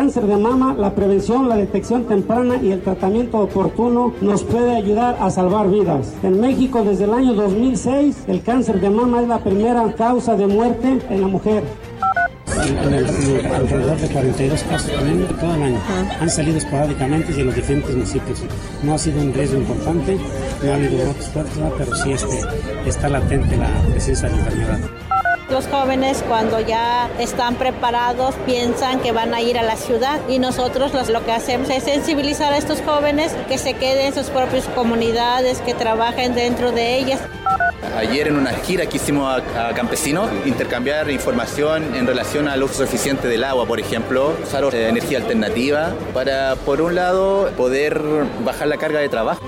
Cáncer de mama, la prevención, la detección temprana y el tratamiento oportuno nos puede ayudar a salvar vidas. En México, desde el año 2006, el cáncer de mama es la primera causa de muerte en la mujer. alrededor de 42 casos también todo el año. Han salido esporádicamente y en los diferentes municipios. No ha sido un riesgo importante, no ha habido brotes fuertes, pero sí este, está latente la presencia de la enfermedad. Los jóvenes cuando ya están preparados piensan que van a ir a la ciudad y nosotros lo que hacemos es sensibilizar a estos jóvenes que se queden en sus propias comunidades, que trabajen dentro de ellas. Ayer en una gira que hicimos a, campesinos, intercambiar información en relación al uso eficiente del agua, por ejemplo, usar energía alternativa para, por un lado, poder bajar la carga de trabajo.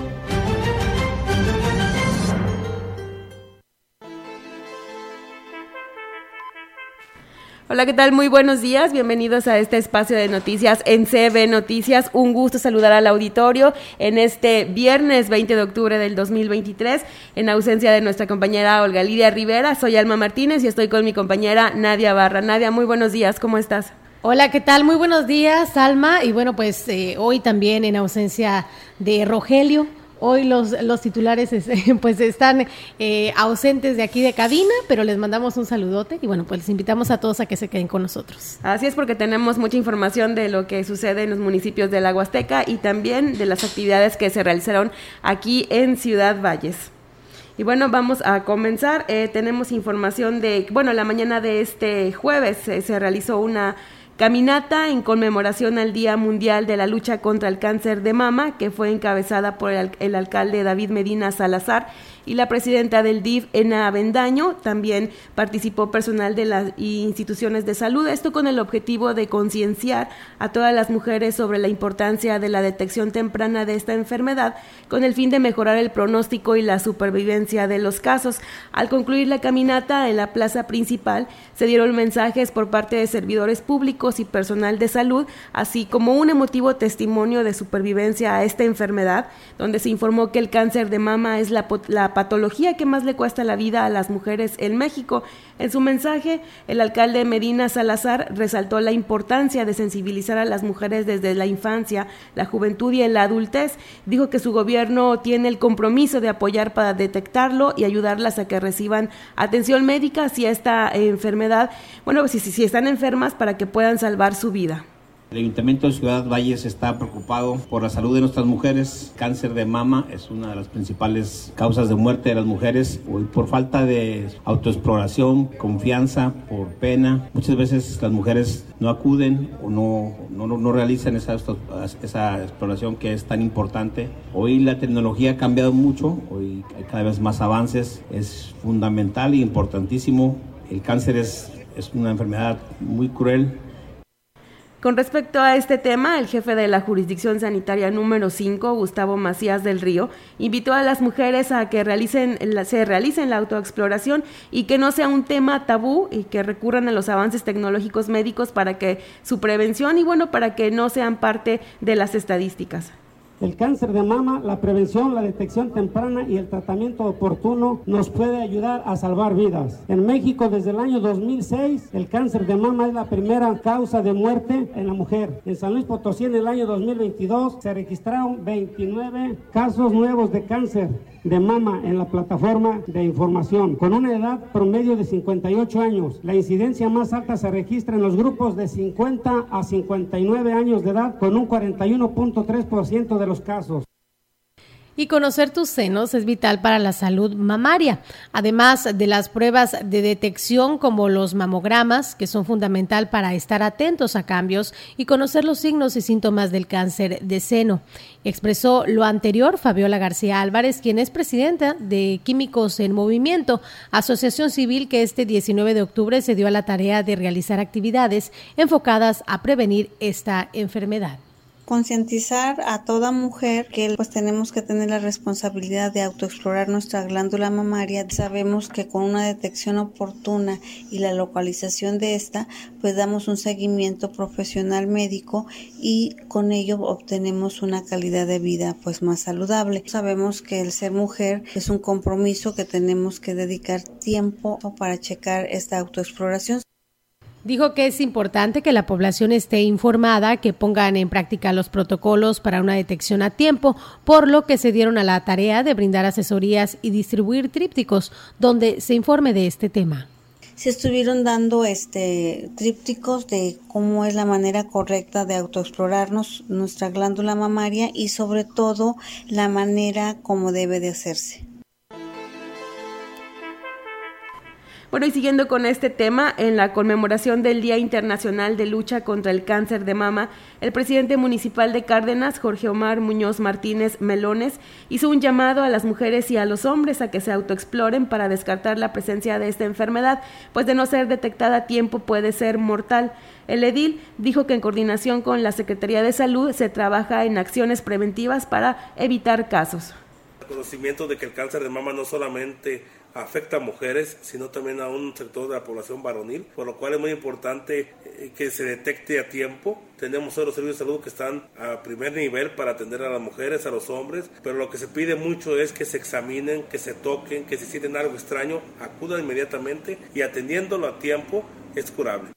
Hola, ¿qué tal? Muy buenos días. Bienvenidos a este espacio de noticias en CB Noticias. Un gusto saludar al auditorio en este viernes 20 de octubre del 2023. En ausencia de nuestra compañera Olga Lidia Rivera, soy Alma Martínez y estoy con mi compañera Nadia Barra. Nadia, muy buenos días. ¿Cómo estás? Hola, ¿qué tal? Muy buenos días, Alma. Y bueno, pues eh, hoy también en ausencia de Rogelio. Hoy los, los titulares pues están eh, ausentes de aquí de cabina, pero les mandamos un saludote y bueno, pues les invitamos a todos a que se queden con nosotros. Así es porque tenemos mucha información de lo que sucede en los municipios de la Huasteca y también de las actividades que se realizaron aquí en Ciudad Valles. Y bueno, vamos a comenzar. Eh, tenemos información de, bueno, la mañana de este jueves eh, se realizó una Caminata en conmemoración al Día Mundial de la Lucha contra el Cáncer de Mama, que fue encabezada por el, el alcalde David Medina Salazar y la presidenta del DIF, Ena Avendaño. También participó personal de las instituciones de salud, esto con el objetivo de concienciar a todas las mujeres sobre la importancia de la detección temprana de esta enfermedad, con el fin de mejorar el pronóstico y la supervivencia de los casos. Al concluir la caminata en la plaza principal, se dieron mensajes por parte de servidores públicos y personal de salud, así como un emotivo testimonio de supervivencia a esta enfermedad, donde se informó que el cáncer de mama es la, la patología que más le cuesta la vida a las mujeres en México. En su mensaje, el alcalde Medina Salazar resaltó la importancia de sensibilizar a las mujeres desde la infancia, la juventud y la adultez. Dijo que su gobierno tiene el compromiso de apoyar para detectarlo y ayudarlas a que reciban atención médica si esta enfermedad, bueno, si, si están enfermas para que puedan salvar su vida. El Ayuntamiento de Ciudad Valles está preocupado por la salud de nuestras mujeres. Cáncer de mama es una de las principales causas de muerte de las mujeres por falta de autoexploración, confianza, por pena. Muchas veces las mujeres no acuden o no, no, no realizan esa, esa exploración que es tan importante. Hoy la tecnología ha cambiado mucho, hoy hay cada vez más avances. Es fundamental y importantísimo. El cáncer es, es una enfermedad muy cruel con respecto a este tema, el jefe de la jurisdicción sanitaria número 5, Gustavo Macías del Río, invitó a las mujeres a que realicen, se realicen la autoexploración y que no sea un tema tabú y que recurran a los avances tecnológicos médicos para que su prevención y bueno, para que no sean parte de las estadísticas. El cáncer de mama, la prevención, la detección temprana y el tratamiento oportuno nos puede ayudar a salvar vidas. En México, desde el año 2006, el cáncer de mama es la primera causa de muerte en la mujer. En San Luis Potosí, en el año 2022, se registraron 29 casos nuevos de cáncer de mama en la plataforma de información, con una edad promedio de 58 años. La incidencia más alta se registra en los grupos de 50 a 59 años de edad, con un 41.3% de los casos. Y conocer tus senos es vital para la salud mamaria, además de las pruebas de detección como los mamogramas, que son fundamental para estar atentos a cambios y conocer los signos y síntomas del cáncer de seno. Expresó lo anterior Fabiola García Álvarez, quien es presidenta de Químicos en Movimiento, asociación civil que este 19 de octubre se dio a la tarea de realizar actividades enfocadas a prevenir esta enfermedad concientizar a toda mujer que pues tenemos que tener la responsabilidad de autoexplorar nuestra glándula mamaria. Sabemos que con una detección oportuna y la localización de esta, pues damos un seguimiento profesional médico y con ello obtenemos una calidad de vida pues más saludable. Sabemos que el ser mujer es un compromiso que tenemos que dedicar tiempo para checar esta autoexploración. Dijo que es importante que la población esté informada, que pongan en práctica los protocolos para una detección a tiempo, por lo que se dieron a la tarea de brindar asesorías y distribuir trípticos donde se informe de este tema se estuvieron dando este trípticos de cómo es la manera correcta de autoexplorarnos nuestra glándula mamaria y sobre todo la manera como debe de hacerse. Bueno, y siguiendo con este tema, en la conmemoración del Día Internacional de Lucha contra el Cáncer de Mama, el presidente municipal de Cárdenas, Jorge Omar Muñoz Martínez Melones, hizo un llamado a las mujeres y a los hombres a que se autoexploren para descartar la presencia de esta enfermedad, pues de no ser detectada a tiempo puede ser mortal. El edil dijo que en coordinación con la Secretaría de Salud se trabaja en acciones preventivas para evitar casos. El conocimiento de que el cáncer de mama no solamente afecta a mujeres, sino también a un sector de la población varonil, por lo cual es muy importante eh, que se detecte a tiempo. Tenemos los servicios de salud que están a primer nivel para atender a las mujeres, a los hombres, pero lo que se pide mucho es que se examinen, que se toquen, que si sienten algo extraño, acudan inmediatamente y atendiéndolo a tiempo es curable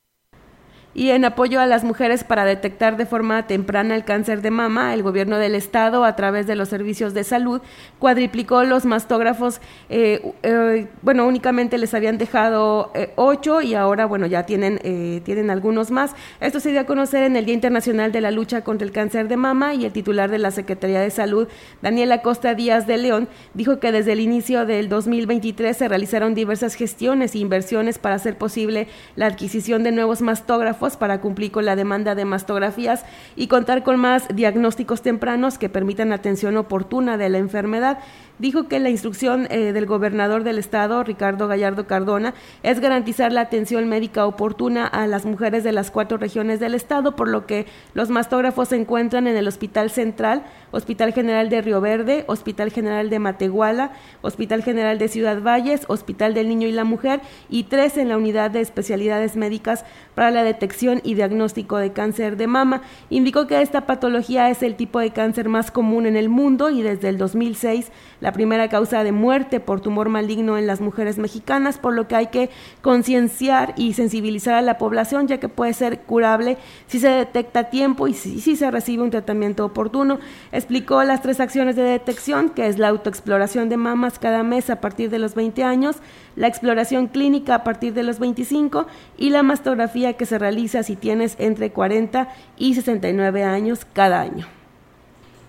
y en apoyo a las mujeres para detectar de forma temprana el cáncer de mama, el gobierno del estado, a través de los servicios de salud, cuadriplicó los mastógrafos. Eh, eh, bueno, únicamente les habían dejado eh, ocho y ahora, bueno, ya tienen, tienen algunos más. Esto se dio a conocer en el Día Internacional de la Lucha contra el Cáncer de Mama y el titular de la Secretaría de Salud, Daniela Costa Díaz de León, dijo que desde el inicio del 2023 se realizaron diversas gestiones e inversiones para hacer posible la adquisición de nuevos mastógrafos para cumplir con la demanda de mastografías y contar con más diagnósticos tempranos que permitan atención oportuna de la enfermedad dijo que la instrucción eh, del gobernador del estado, Ricardo Gallardo Cardona, es garantizar la atención médica oportuna a las mujeres de las cuatro regiones del estado, por lo que los mastógrafos se encuentran en el Hospital Central, Hospital General de Río Verde, Hospital General de Matehuala, Hospital General de Ciudad Valles, Hospital del Niño y la Mujer y tres en la unidad de especialidades médicas para la detección y diagnóstico de cáncer de mama. Indicó que esta patología es el tipo de cáncer más común en el mundo y desde el 2006 la primera causa de muerte por tumor maligno en las mujeres mexicanas, por lo que hay que concienciar y sensibilizar a la población, ya que puede ser curable si se detecta a tiempo y si, se recibe un tratamiento oportuno. Explicó las tres acciones de detección, que es la autoexploración de mamas cada mes a partir de los 20 años, la exploración clínica a partir de los 25 y la mastografía que se realiza si tienes entre 40 y 69 años cada año.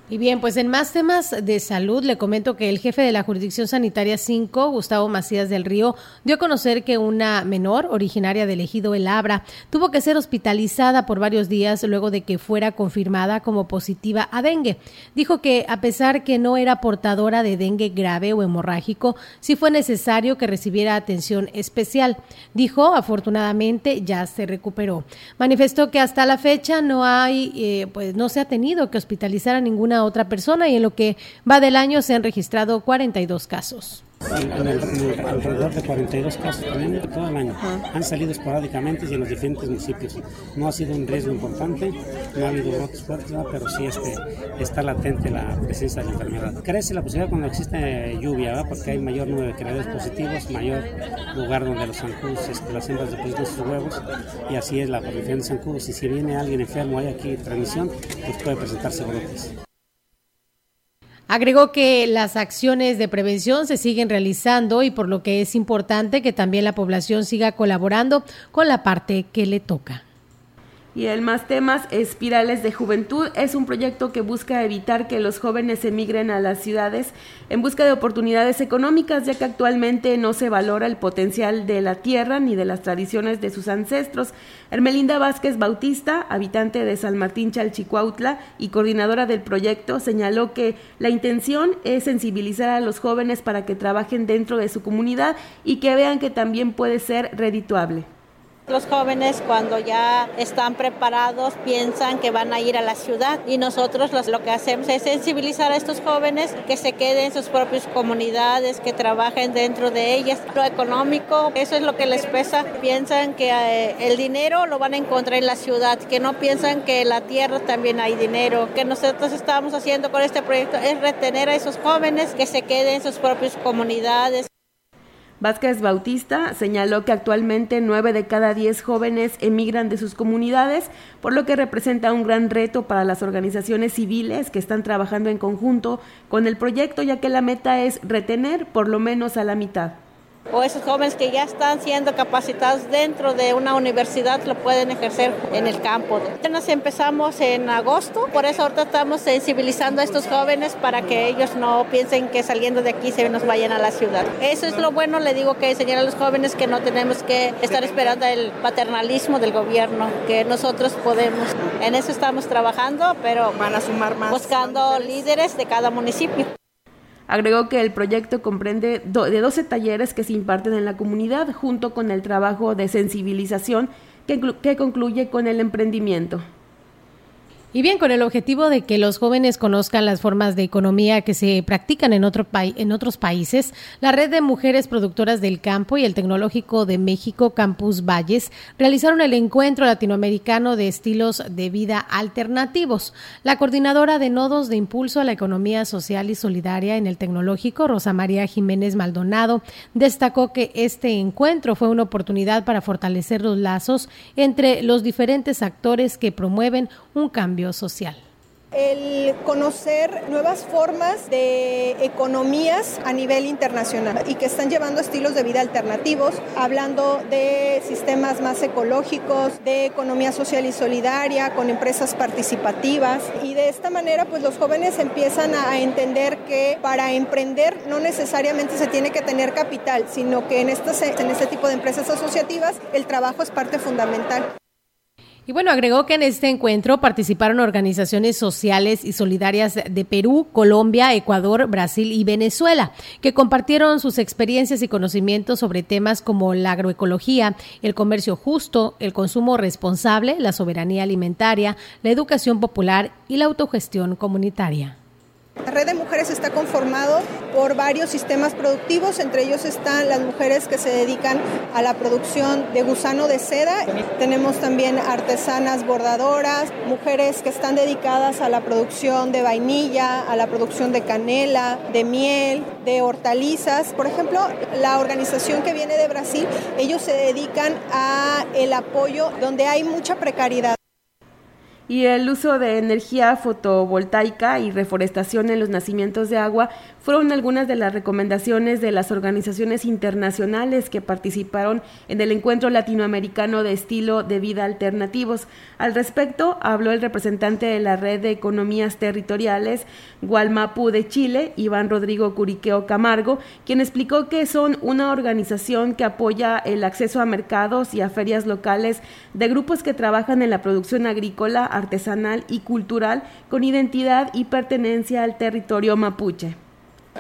Y bien, pues en más temas de salud, le comento que el jefe de la Jurisdicción Sanitaria 5, Gustavo Macías del Río, dio a conocer que una menor originaria del ejido El Abra tuvo que ser hospitalizada por varios días luego de que fuera confirmada como positiva a dengue. Dijo que a pesar que no era portadora de dengue grave o hemorrágico, sí fue necesario que recibiera atención especial. Dijo, afortunadamente ya se recuperó. Manifestó que hasta la fecha no hay, eh, pues no se ha tenido que hospitalizar a ninguna otra persona y en lo que va del año se han registrado 42 casos. En, alrededor de 42 casos también todo el año. Han salido esporádicamente y en los diferentes municipios. No ha sido un riesgo importante, no ha habido brotes fuertes, pero sí este, está latente la presencia de la enfermedad. Crece la posibilidad cuando existe lluvia, porque hay mayor número de creadores positivos, mayor lugar donde los zancudos, este, las hembras depositan sus huevos, y así es la población de zancudos. Y si viene alguien enfermo, hay aquí transmisión, pues puede presentarse brotes. Agregó que las acciones de prevención se siguen realizando y por lo que es importante que también la población siga colaborando con la parte que le toca. Y el Más Temas, Espirales de Juventud, es un proyecto que busca evitar que los jóvenes emigren a las ciudades en busca de oportunidades económicas, ya que actualmente no se valora el potencial de la tierra ni de las tradiciones de sus ancestros. Hermelinda Vázquez Bautista, habitante de San Martín Chalchicuautla y coordinadora del proyecto, señaló que la intención es sensibilizar a los jóvenes para que trabajen dentro de su comunidad y que vean que también puede ser redituable. Los jóvenes cuando ya están preparados piensan que van a ir a la ciudad y nosotros lo que hacemos es sensibilizar a estos jóvenes que se queden en sus propias comunidades, que trabajen dentro de ellas. Lo económico, eso es lo que les pesa. Piensan que eh, el dinero lo van a encontrar en la ciudad, que no piensan que en la tierra también hay dinero. Que nosotros estamos haciendo con este proyecto es retener a esos jóvenes que se queden en sus propias comunidades. Vázquez Bautista señaló que actualmente nueve de cada diez jóvenes emigran de sus comunidades, por lo que representa un gran reto para las organizaciones civiles que están trabajando en conjunto con el proyecto, ya que la meta es retener por lo menos a la mitad o esos jóvenes que ya están siendo capacitados dentro de una universidad lo pueden ejercer en el campo. Apenas empezamos en agosto, por eso ahorita estamos sensibilizando a estos jóvenes para que ellos no piensen que saliendo de aquí se nos vayan a la ciudad. Eso es lo bueno, le digo que enseñar a los jóvenes que no tenemos que estar esperando el paternalismo del gobierno, que nosotros podemos. En eso estamos trabajando, pero van a sumar más buscando líderes de cada municipio. Agregó que el proyecto comprende de 12 talleres que se imparten en la comunidad junto con el trabajo de sensibilización que concluye con el emprendimiento. Y bien, con el objetivo de que los jóvenes conozcan las formas de economía que se practican en, otro en otros países, la Red de Mujeres Productoras del Campo y el Tecnológico de México Campus Valles realizaron el encuentro latinoamericano de estilos de vida alternativos. La coordinadora de nodos de impulso a la economía social y solidaria en el Tecnológico, Rosa María Jiménez Maldonado, destacó que este encuentro fue una oportunidad para fortalecer los lazos entre los diferentes actores que promueven un cambio social el conocer nuevas formas de economías a nivel internacional y que están llevando estilos de vida alternativos, hablando de sistemas más ecológicos, de economía social y solidaria, con empresas participativas y de esta manera pues los jóvenes empiezan a entender que para emprender no necesariamente se tiene que tener capital, sino que en, en este tipo de empresas asociativas el trabajo es parte fundamental. Y bueno, agregó que en este encuentro participaron organizaciones sociales y solidarias de Perú, Colombia, Ecuador, Brasil y Venezuela, que compartieron sus experiencias y conocimientos sobre temas como la agroecología, el comercio justo, el consumo responsable, la soberanía alimentaria, la educación popular y la autogestión comunitaria. La red de mujeres está conformado por varios sistemas productivos, entre ellos están las mujeres que se dedican a la producción de gusano de seda. Tenemos también artesanas bordadoras, mujeres que están dedicadas a la producción de vainilla, a la producción de canela, de miel, de hortalizas. Por ejemplo, la organización que viene de Brasil, ellos se dedican a el apoyo donde hay mucha precariedad y el uso de energía fotovoltaica y reforestación en los nacimientos de agua fueron algunas de las recomendaciones de las organizaciones internacionales que participaron en el encuentro latinoamericano de estilo de vida alternativos. Al respecto, habló el representante de la Red de Economías Territoriales Gualmapu de Chile, Iván Rodrigo Curiqueo Camargo, quien explicó que son una organización que apoya el acceso a mercados y a ferias locales de grupos que trabajan en la producción agrícola, artesanal y cultural con identidad y pertenencia al territorio mapuche.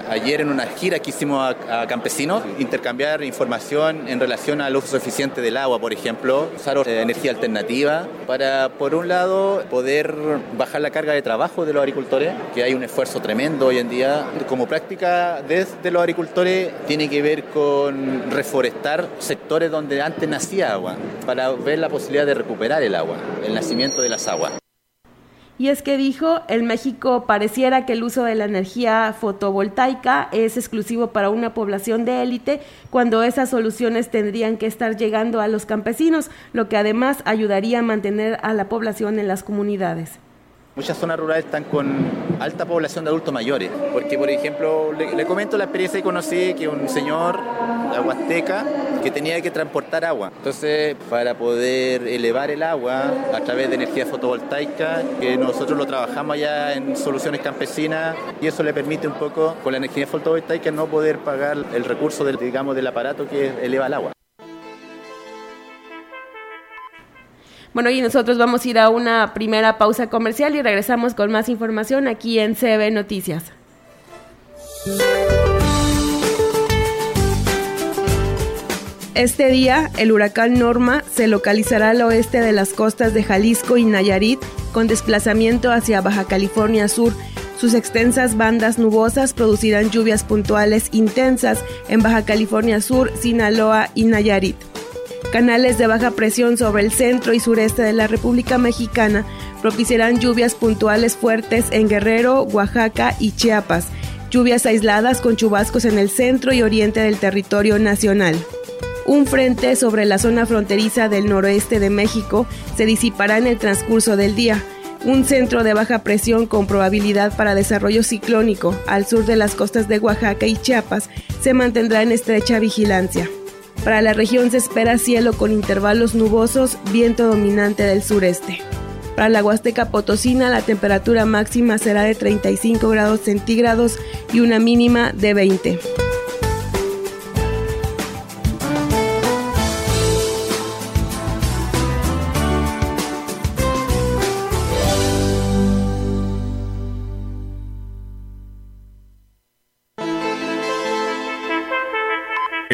Ayer en una gira que hicimos a, campesinos, intercambiar información en relación al uso eficiente del agua, por ejemplo, usar eh, energía alternativa para, por un lado, poder bajar la carga de trabajo de los agricultores, que hay un esfuerzo tremendo hoy en día. Como práctica desde los agricultores tiene que ver con reforestar sectores donde antes nacía agua, para ver la posibilidad de recuperar el agua, el nacimiento de las aguas. Y es que dijo, en México pareciera que el uso de la energía fotovoltaica es exclusivo para una población de élite, cuando esas soluciones tendrían que estar llegando a los campesinos, lo que además ayudaría a mantener a la población en las comunidades. Muchas zonas rurales están con alta población de adultos mayores, porque por ejemplo, le, comento la experiencia que conocí que un señor, la Huasteca, que tenía que transportar agua. Entonces, para poder elevar el agua a través de energía fotovoltaica, que nosotros lo trabajamos ya en soluciones campesinas y eso le permite un poco con la energía fotovoltaica no poder pagar el recurso del, digamos, del aparato que eleva el agua. Bueno, y nosotros vamos a ir a una primera pausa comercial y regresamos con más información aquí en CB Noticias. Este día, el huracán Norma se localizará al oeste de las costas de Jalisco y Nayarit con desplazamiento hacia Baja California Sur. Sus extensas bandas nubosas producirán lluvias puntuales intensas en Baja California Sur, Sinaloa y Nayarit. Canales de baja presión sobre el centro y sureste de la República Mexicana propiciarán lluvias puntuales fuertes en Guerrero, Oaxaca y Chiapas, lluvias aisladas con chubascos en el centro y oriente del territorio nacional. Un frente sobre la zona fronteriza del noroeste de México se disipará en el transcurso del día. Un centro de baja presión con probabilidad para desarrollo ciclónico al sur de las costas de Oaxaca y Chiapas se mantendrá en estrecha vigilancia. Para la región se espera cielo con intervalos nubosos, viento dominante del sureste. Para la Huasteca Potosina la temperatura máxima será de 35 grados centígrados y una mínima de 20.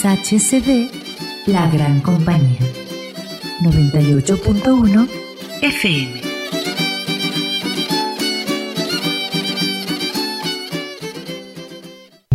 XHCD, la gran compañía. 98.1 FM.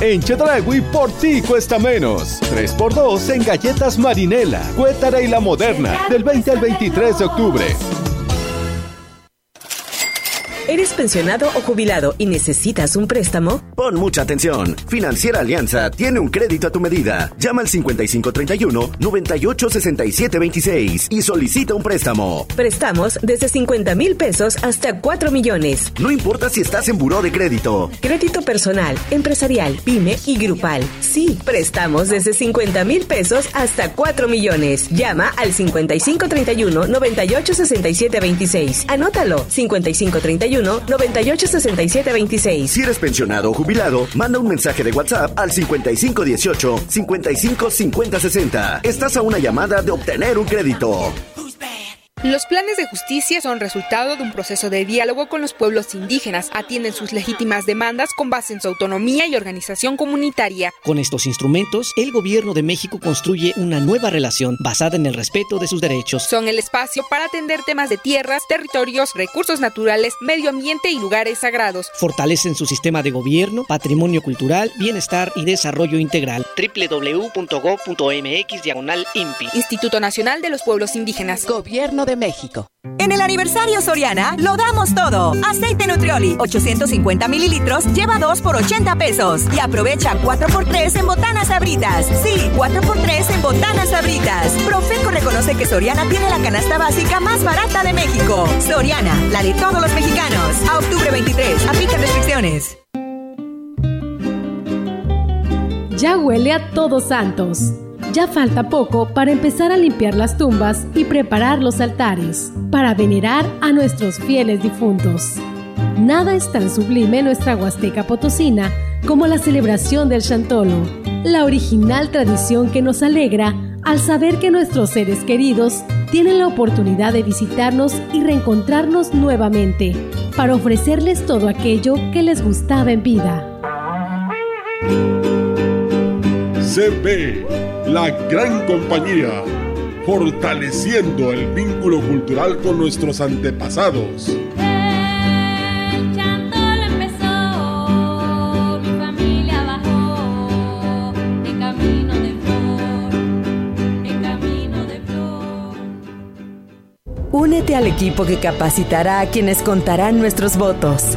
En Chedragui por ti cuesta menos. 3x2 en galletas marinela, cuétara y la moderna, del 20 al 23 de octubre. ¿Eres pensionado o jubilado y necesitas un préstamo? Pon mucha atención. Financiera Alianza tiene un crédito a tu medida. Llama al 5531-986726 y solicita un préstamo. Prestamos desde 50 mil pesos hasta 4 millones. No importa si estás en buró de crédito. Crédito personal, empresarial, pyme y grupal. Sí, prestamos desde 50 mil pesos hasta 4 millones. Llama al 5531-986726. Anótalo. 5531 986726. Si eres pensionado o jubilado, manda un mensaje de WhatsApp al 5518 555060. Estás a una llamada de obtener un crédito. Los planes de justicia son resultado de un proceso de diálogo con los pueblos indígenas, atienden sus legítimas demandas con base en su autonomía y organización comunitaria. Con estos instrumentos, el gobierno de México construye una nueva relación basada en el respeto de sus derechos. Son el espacio para atender temas de tierras, territorios, recursos naturales, medio ambiente y lugares sagrados. Fortalecen su sistema de gobierno, patrimonio cultural, bienestar y desarrollo integral. www.gov.mx diagonal INPI. Instituto Nacional de los Pueblos Indígenas. Gobierno de México. En el aniversario Soriana, lo damos todo. Aceite Nutrioli, 850 mililitros, lleva 2 por 80 pesos. Y aprovecha 4x3 en botanas sabritas. Sí, 4x3 en botanas sabritas. Profeco reconoce que Soriana tiene la canasta básica más barata de México. Soriana, la de todos los mexicanos. A octubre 23, aplica restricciones. Ya huele a Todos Santos. Ya falta poco para empezar a limpiar las tumbas y preparar los altares para venerar a nuestros fieles difuntos. Nada es tan sublime en nuestra Huasteca Potosina como la celebración del Chantolo, la original tradición que nos alegra al saber que nuestros seres queridos tienen la oportunidad de visitarnos y reencontrarnos nuevamente para ofrecerles todo aquello que les gustaba en vida. CB, la gran compañía, fortaleciendo el vínculo cultural con nuestros antepasados. Únete al equipo que capacitará a quienes contarán nuestros votos.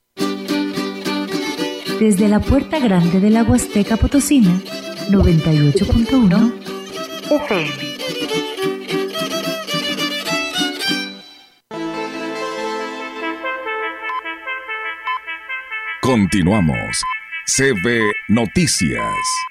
desde la puerta grande de la Huasteca Potosina, 98.1 FM. Continuamos. CB Noticias.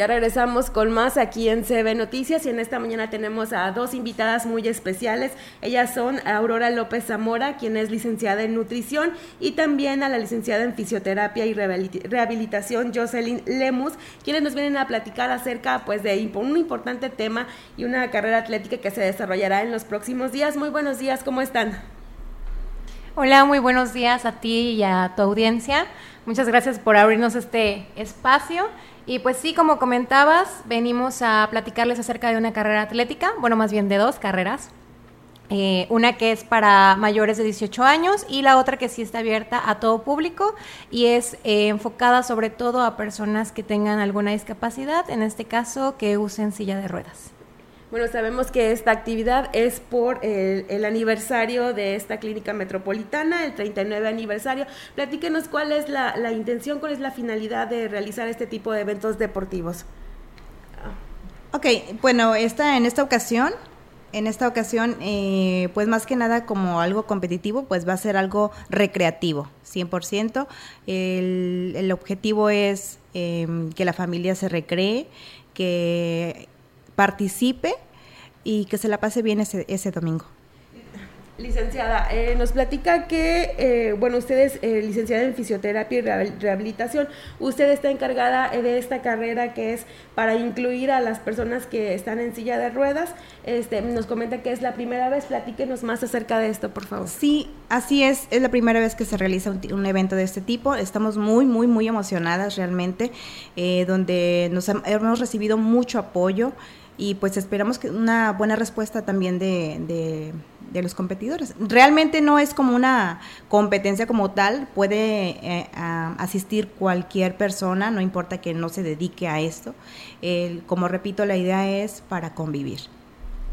Ya regresamos con más aquí en CB Noticias y en esta mañana tenemos a dos invitadas muy especiales. Ellas son Aurora López Zamora, quien es licenciada en nutrición, y también a la licenciada en fisioterapia y rehabilitación Jocelyn Lemus, quienes nos vienen a platicar acerca pues de un importante tema y una carrera atlética que se desarrollará en los próximos días. Muy buenos días, ¿cómo están? Hola, muy buenos días a ti y a tu audiencia. Muchas gracias por abrirnos este espacio. Y pues sí, como comentabas, venimos a platicarles acerca de una carrera atlética, bueno, más bien de dos carreras. Eh, una que es para mayores de 18 años y la otra que sí está abierta a todo público y es eh, enfocada sobre todo a personas que tengan alguna discapacidad, en este caso que usen silla de ruedas. Bueno, sabemos que esta actividad es por el, aniversario de esta clínica metropolitana, el 39 aniversario. Platíquenos cuál es la, intención, cuál es la finalidad de realizar este tipo de eventos deportivos. Ok, bueno, esta, en esta ocasión, en esta ocasión, eh, pues más que nada como algo competitivo, pues va a ser algo recreativo, 100%. El, el objetivo es em, que la familia se recree, que participe y que se la pase bien ese, ese domingo. Licenciada, eh, nos platica que, eh, bueno, usted es eh, licenciada en fisioterapia y rehabilitación. Usted está encargada de esta carrera que es para incluir a las personas que están en silla de ruedas. Este, nos comenta que es la primera vez. Platíquenos más acerca de esto, por favor. Sí, así es. Es la primera vez que se realiza un, evento de este tipo. Estamos muy, muy, muy emocionadas realmente, donde nos hemos recibido mucho apoyo y pues esperamos que una buena respuesta también de, de, los competidores. Realmente no es como una competencia como tal, puede eh, asistir cualquier persona, no importa que no se dedique a esto. como repito, la idea es para convivir.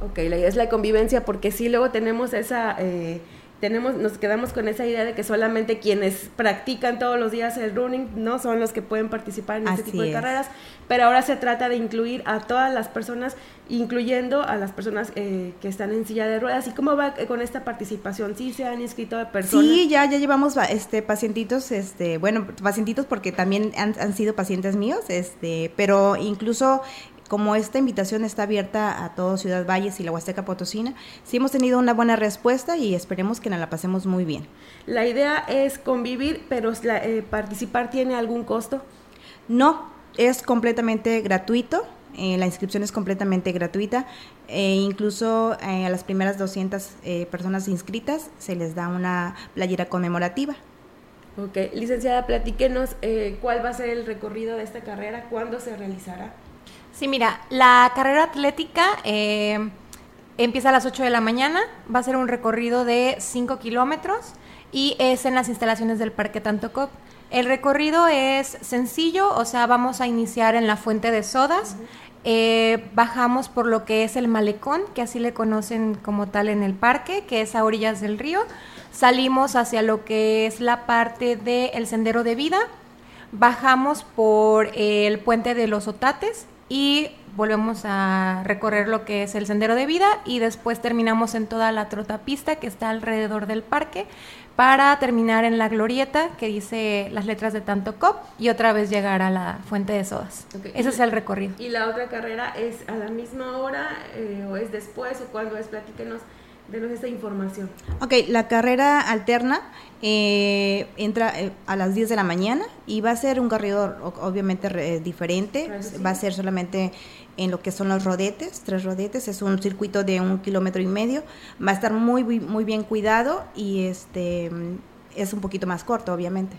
Ok, la idea es la convivencia porque sí luego tenemos esa... Eh, tenemos, nos quedamos con esa idea de que solamente quienes practican todos los días el running no son los que pueden participar en este tipo de carreras, pero ahora se trata de incluir a todas las personas, incluyendo a las personas eh, que están en silla de ruedas. ¿Y cómo va con esta participación? ¿Sí se han inscrito personas? Sí, ya, ya llevamos este, pacientitos, este, bueno, pacientitos porque también han, han sido pacientes míos, este, pero incluso como esta invitación está abierta a todo Ciudad Valles y la Huasteca Potosina, sí hemos tenido una buena respuesta y esperemos que nos la pasemos muy bien. La idea es convivir, pero eh, ¿participar tiene algún costo? No, es completamente gratuito. Eh, la inscripción es completamente gratuita e incluso eh, a las primeras 200 personas inscritas se les da una playera conmemorativa. Ok, licenciada, platíquenos cuál va a ser el recorrido de esta carrera, cuándo se realizará. Sí, mira, la carrera atlética eh, empieza a las 8 de la mañana, va a ser un recorrido de 5 kilómetros y es en las instalaciones del Parque Tantocop. El recorrido es sencillo, o sea, vamos a iniciar en la fuente de sodas, eh, bajamos por lo que es el malecón, que así le conocen como tal en el parque, que es a orillas del río, salimos hacia lo que es la parte del sendero de vida, bajamos por el puente de los Otates, y volvemos a recorrer lo que es el sendero de vida y después terminamos en toda la trotapista que está alrededor del parque para terminar en la glorieta que dice las letras de Tanto Cop y otra vez llegar a la fuente de sodas. Ese es el recorrido. ¿Y la otra carrera es a la misma hora eh, o es después o cuándo es? Platíquenos denos esta información. Ok, la carrera alterna eh, entra eh, a las 10 de la mañana y va a ser un corredor obviamente eh, diferente, va a ser solamente en lo que son los rodetes, tres rodetes, es un circuito de un kilómetro y medio, va a estar muy, muy, bien cuidado y este es un poquito más corto, obviamente.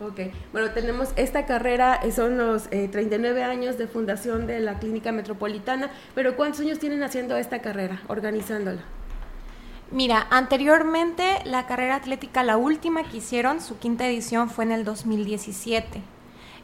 Ok, bueno, tenemos esta carrera, son los 39 años de fundación de la Clínica Metropolitana, pero ¿cuántos años tienen haciendo esta carrera, organizándola? Mira, anteriormente la carrera atlética, la última que hicieron, su quinta edición fue en el 2017.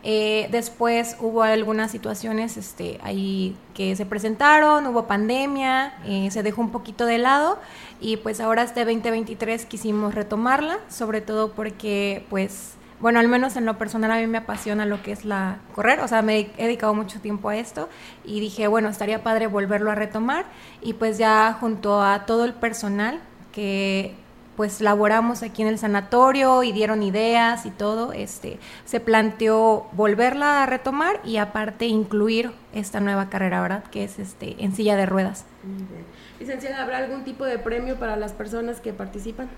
Eh, después hubo algunas situaciones este, ahí que se presentaron, hubo pandemia, eh, se dejó un poquito de lado y pues ahora este 2023 quisimos retomarla, sobre todo porque pues bueno, al menos en lo personal a mí me apasiona lo que es la correr, o sea, me he dedicado mucho tiempo a esto y dije, bueno, estaría padre volverlo a retomar y pues ya junto a todo el personal que pues laboramos aquí en el sanatorio y dieron ideas y todo, este se planteó volverla a retomar y aparte incluir esta nueva carrera, ¿verdad? Que es este en silla de ruedas. Licenciada, ¿habrá algún tipo de premio para las personas que participan?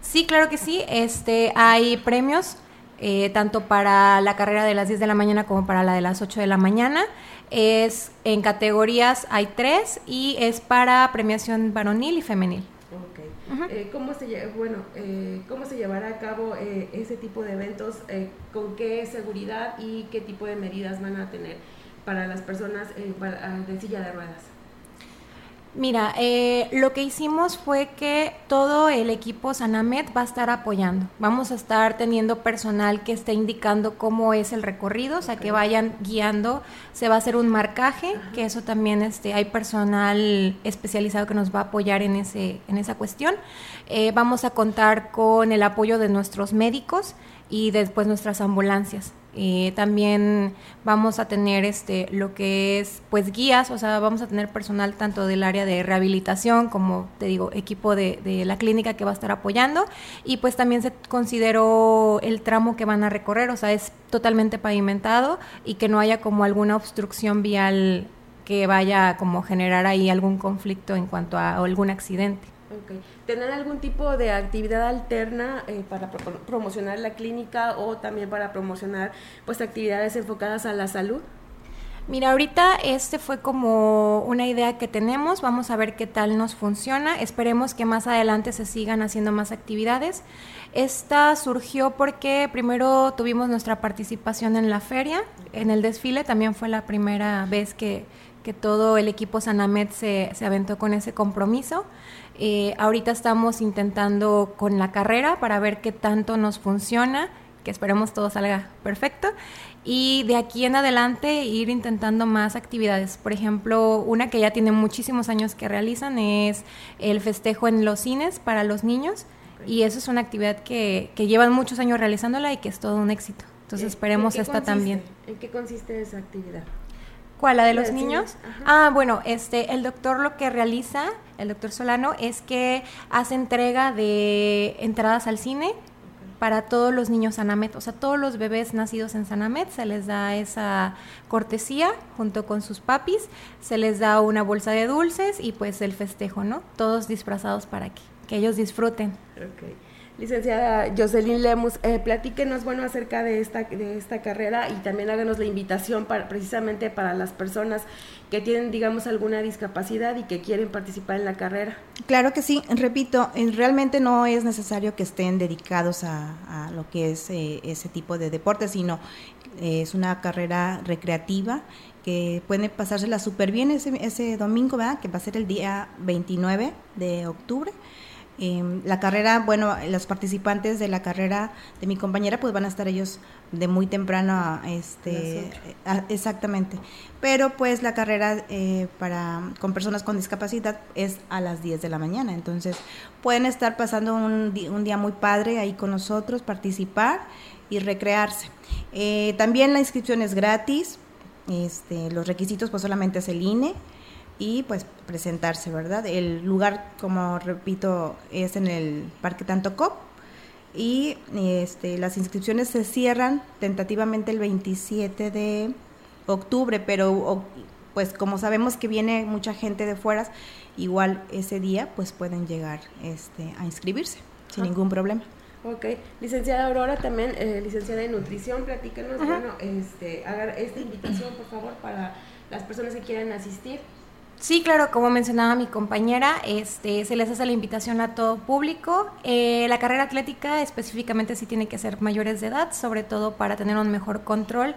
Sí, claro que sí. Este, hay premios eh, tanto para la carrera de las 10 de la mañana como para la de las 8 de la mañana. Es en categorías hay tres y es para premiación varonil y femenil. Eh, ¿cómo, se, bueno, eh, ¿Cómo se llevará a cabo ese tipo de eventos? ¿Con qué seguridad y qué tipo de medidas van a tener para las personas de silla de ruedas? Mira, eh, lo que hicimos fue que todo el equipo Sanamet va a estar apoyando. Vamos a estar teniendo personal que esté indicando cómo es el recorrido, o sea, que vayan guiando. Se va a hacer un marcaje, que eso también este, hay personal especializado que nos va a apoyar en, ese, en esa cuestión. Eh, vamos a contar con el apoyo de nuestros médicos y después nuestras ambulancias. Eh, también vamos a tener este lo que es pues guías, o sea, vamos a tener personal tanto del área de rehabilitación como te digo, equipo de, de, la clínica que va a estar apoyando y pues también se consideró el tramo que van a recorrer, o sea, es totalmente pavimentado y que no haya como alguna obstrucción vial que vaya como generar ahí algún conflicto en cuanto a algún accidente. ¿Tener algún tipo de actividad alterna eh, para promocionar la clínica o también para promocionar pues actividades enfocadas a la salud? Mira, ahorita este fue como una idea que tenemos, vamos a ver qué tal nos funciona, esperemos que más adelante se sigan haciendo más actividades. Esta surgió porque primero tuvimos nuestra participación en la feria, en el desfile, también fue la primera vez que, que todo el equipo Sanamet se, se aventó con ese compromiso. Eh, ahorita estamos intentando con la carrera para ver qué tanto nos funciona, que esperemos todo salga perfecto. Y de aquí en adelante ir intentando más actividades. Por ejemplo, una que ya tiene muchísimos años que realizan es el festejo en los cines para los niños. Y eso es una actividad que, que llevan muchos años realizándola y que es todo un éxito. Entonces esperemos esta también. ¿En qué consiste esa actividad? ¿Cuál? ¿La de los niños? Ah, bueno, este, el doctor lo que realiza, el doctor Solano, es que hace entrega de entradas al cine para todos los niños Sanamet. O sea, todos los bebés nacidos en Sanamet se les da esa cortesía junto con sus papis, se les da una bolsa de dulces y pues el festejo, ¿no? Todos disfrazados para que, que ellos disfruten. Okay. Licenciada Jocelyn Lemus, eh, platíquenos bueno acerca de esta, de esta carrera y también háganos la invitación para, precisamente para las personas que tienen, digamos, alguna discapacidad y que quieren participar en la carrera. Claro que sí, repito, realmente no es necesario que estén dedicados a, lo que es eh, ese tipo de deporte, sino eh, es una carrera recreativa que puede pasársela súper bien ese, ese domingo, ¿verdad? Que va a ser el día 29 de octubre. Em, la carrera, bueno, los participantes de la carrera de mi compañera, pues van a estar ellos de muy temprano, este, exactamente. Pero pues la carrera eh, para con personas con discapacidad es a las 10 de la mañana, entonces pueden estar pasando un, un día muy padre ahí con nosotros, participar y recrearse. Eh, también la inscripción es gratis, este, los requisitos pues solamente es el INE y pues presentarse, ¿verdad? El lugar, como repito, es en el Parque Tantocop y este, las inscripciones se cierran tentativamente el 27 de octubre, pero pues como sabemos que viene mucha gente de fuera, igual ese día pues pueden llegar este, a inscribirse sin ningún problema. Ok, licenciada Aurora, también eh, licenciada en nutrición, platícanos, bueno, este, haga esta invitación por favor para las personas que quieran asistir. Sí, claro, como mencionaba mi compañera, este, se les hace la invitación a todo público. Eh, la carrera atlética específicamente sí tiene que ser mayores de edad, sobre todo para tener un mejor control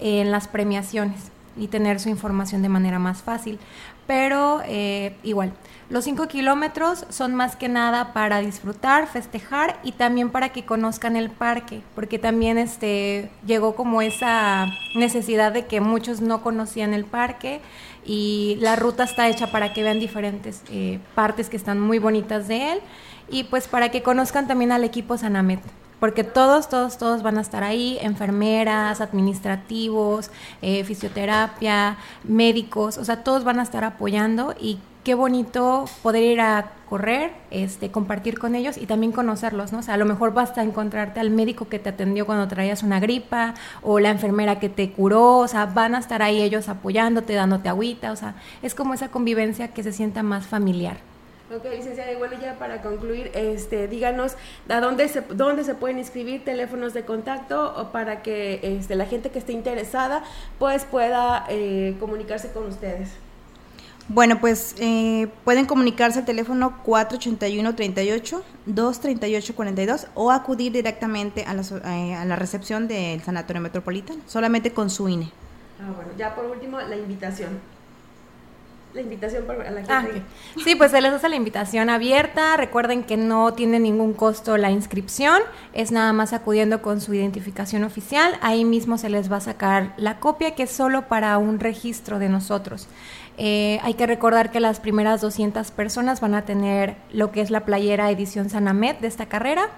en las premiaciones y tener su información de manera más fácil. Pero eh, igual, los 5 kilómetros son más que nada para disfrutar, festejar y también para que conozcan el parque, porque también este, llegó como esa necesidad de que muchos no conocían el parque y la ruta está hecha para que vean diferentes eh, partes que están muy bonitas de él y pues para que conozcan también al equipo Sanamet porque todos, todos, todos van a estar ahí, enfermeras, administrativos, eh, fisioterapia, médicos, o sea, todos van a estar apoyando y qué bonito poder ir a correr, este, compartir con ellos y también conocerlos, ¿no? Sea, a lo mejor basta encontrarte al médico que te atendió cuando traías una gripa o la enfermera que te curó, o sea, van a estar ahí ellos apoyándote, dándote agüita, o sea, es como esa convivencia que se sienta más familiar. Ok, licenciada, bueno, ya para concluir, este, díganos a dónde se, dónde se pueden inscribir, teléfonos de contacto, o para que este, la gente que esté interesada, pues pueda eh, comunicarse con ustedes. Bueno, pues eh, pueden comunicarse al teléfono 481-38, 238-42 o acudir directamente a la, eh, a la recepción del Sanatorio Metropolitano, solamente con su INE. Ah, bueno, ya por último, la invitación la invitación para la gente. Ah, sí, pues se les hace la invitación abierta. Recuerden que no tiene ningún costo la inscripción, es nada más acudiendo con su identificación oficial. Ahí mismo se les va a sacar la copia que es solo para un registro de nosotros. Eh, hay que recordar que las primeras 200 personas van a tener lo que es la playera edición Sanamet de esta carrera.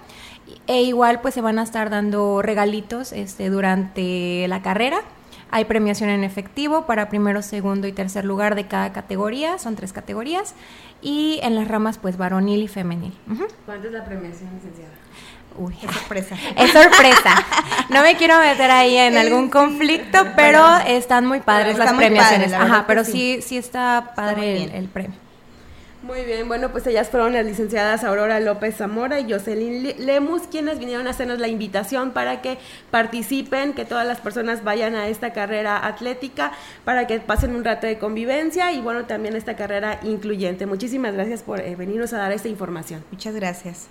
E igual pues se van a estar dando regalitos este, durante la carrera. Hay premiación en efectivo para primero, segundo y tercer lugar de cada categoría, son tres categorías, y en las ramas pues varonil y femenil. ¿Cuánto es la premiación, licenciada? Uy, es sorpresa. Es sorpresa. No me quiero meter ahí en algún conflicto, pero están muy padres las premiaciones. Ajá, pero sí. sí, está padre el premio. Muy bien, bueno, pues ellas fueron las licenciadas Aurora López Zamora y Jocelyn Lemus, quienes vinieron a hacernos la invitación para que participen, que todas las personas vayan a esta carrera atlética, para que pasen un rato de convivencia y bueno, también esta carrera incluyente. Muchísimas gracias por eh, venirnos a dar esta información. Muchas gracias.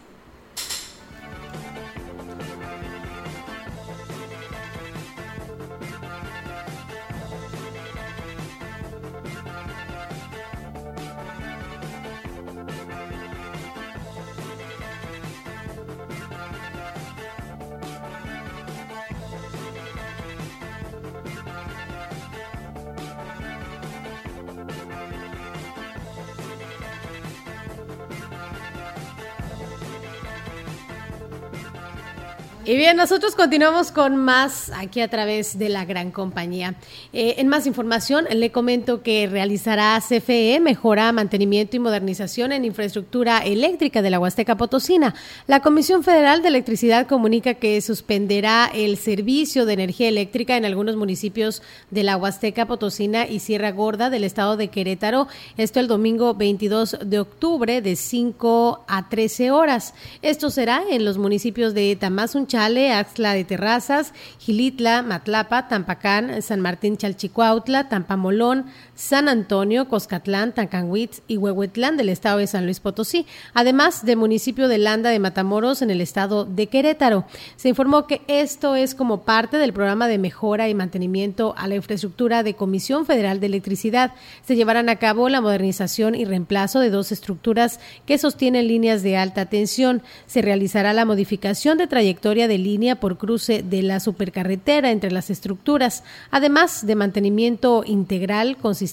Bien, nosotros continuamos con más aquí a través de la gran compañía. Eh, en más información, le comento que realizará CFE mejora, mantenimiento y modernización en infraestructura eléctrica de la Huasteca Potosina. La Comisión Federal de Electricidad comunica que suspenderá el servicio de energía eléctrica en algunos municipios de la Huasteca Potosina y Sierra Gorda del estado de Querétaro. Esto el domingo 22 de octubre de 5 a 13 horas. Esto será en los municipios de Tamazunchal, Chale, Axla de Terrazas, Gilitla, Matlapa, Tampacán, San Martín Chalchicuautla, Tampamolón, San Antonio, Coscatlán, Tancanhuitz y Huehuetlán del estado de San Luis Potosí, además del municipio de Landa de Matamoros en el estado de Querétaro. Se informó que esto es como parte del programa de mejora y mantenimiento a la infraestructura de Comisión Federal de Electricidad. Se llevarán a cabo la modernización y reemplazo de dos estructuras que sostienen líneas de alta tensión. Se realizará la modificación de trayectoria de línea por cruce de la supercarretera entre las estructuras, además de mantenimiento integral consistente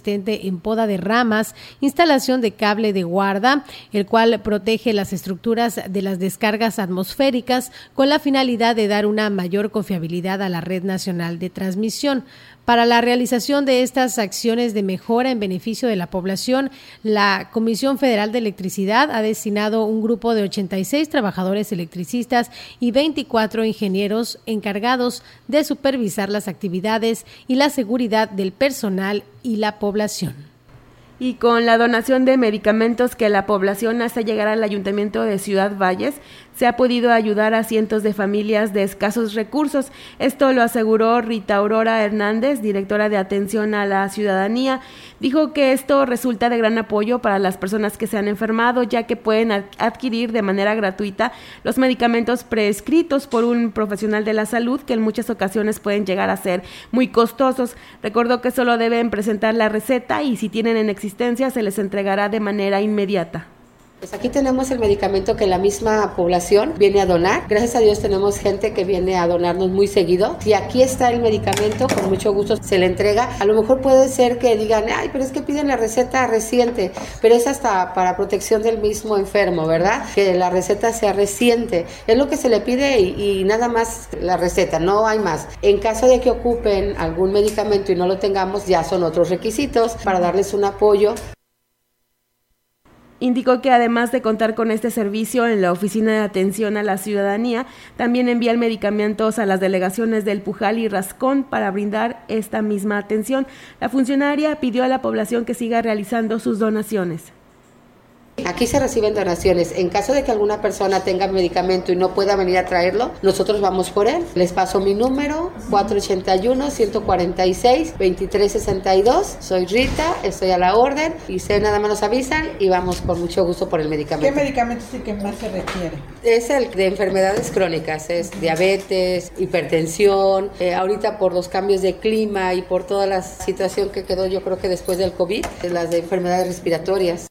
en poda de ramas, instalación de cable de guarda, el cual protege las estructuras de las descargas atmosféricas con la finalidad de dar una mayor confiabilidad a la red nacional de transmisión. Para la realización de estas acciones de mejora en beneficio de la población, la Comisión Federal de Electricidad ha destinado un grupo de 86 trabajadores electricistas y 24 ingenieros encargados de supervisar las actividades y la seguridad del personal y la población. Y con la donación de medicamentos que la población hace llegar al Ayuntamiento de Ciudad Valles, se ha podido ayudar a cientos de familias de escasos recursos. Esto lo aseguró Rita Aurora Hernández, directora de Atención a la Ciudadanía. Dijo que esto resulta de gran apoyo para las personas que se han enfermado, ya que pueden adquirir de manera gratuita los medicamentos prescritos por un profesional de la salud, que en muchas ocasiones pueden llegar a ser muy costosos. Recordó que solo deben presentar la receta y si tienen en existencia se les entregará de manera inmediata. Pues aquí tenemos el medicamento que la misma población viene a donar. Gracias a Dios tenemos gente que viene a donarnos muy seguido. Y aquí está el medicamento, con mucho gusto se le entrega. A lo mejor puede ser que digan, ay, pero es que piden la receta reciente, pero es hasta para protección del mismo enfermo, ¿verdad? Que la receta sea reciente. Es lo que se le pide y, y nada más la receta, no hay más. En caso de que ocupen algún medicamento y no lo tengamos, ya son otros requisitos para darles un apoyo. Indicó que además de contar con este servicio en la Oficina de Atención a la Ciudadanía, también envían medicamentos a las delegaciones del Pujal y Rascón para brindar esta misma atención. La funcionaria pidió a la población que siga realizando sus donaciones. Aquí se reciben donaciones. En caso de que alguna persona tenga medicamento y no pueda venir a traerlo, nosotros vamos por él. Les paso mi número 481-146-2362. Soy Rita, estoy a la orden y se nada más nos avisan y vamos con mucho gusto por el medicamento. ¿Qué medicamento es el que más se requiere? Es el de enfermedades crónicas, es diabetes, hipertensión. Eh, ahorita por los cambios de clima y por toda la situación que quedó yo creo que después del COVID, las de enfermedades respiratorias.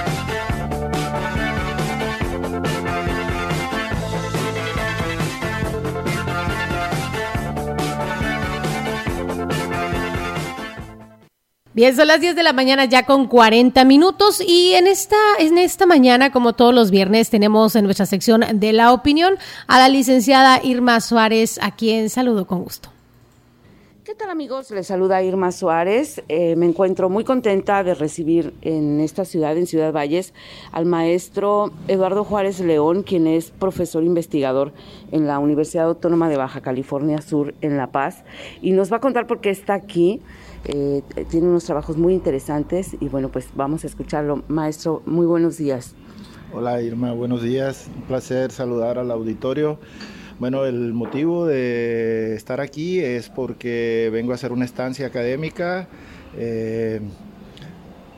Bien, son las 10 de la mañana ya con 40 minutos y en esta, en esta mañana, como todos los viernes, tenemos en nuestra sección de la opinión a la licenciada Irma Suárez, a quien saludo con gusto. ¿Qué tal amigos? Les saluda Irma Suárez. Eh, me encuentro muy contenta de recibir en esta ciudad, en Ciudad Valles, al maestro Eduardo Juárez León, quien es profesor investigador en la Universidad Autónoma de Baja California Sur en La Paz. Y nos va a contar por qué está aquí eh, tiene unos trabajos muy interesantes y bueno, pues vamos a escucharlo. Maestro, muy buenos días. Hola Irma, buenos días. Un placer saludar al auditorio. Bueno, el motivo de estar aquí es porque vengo a hacer una estancia académica, eh,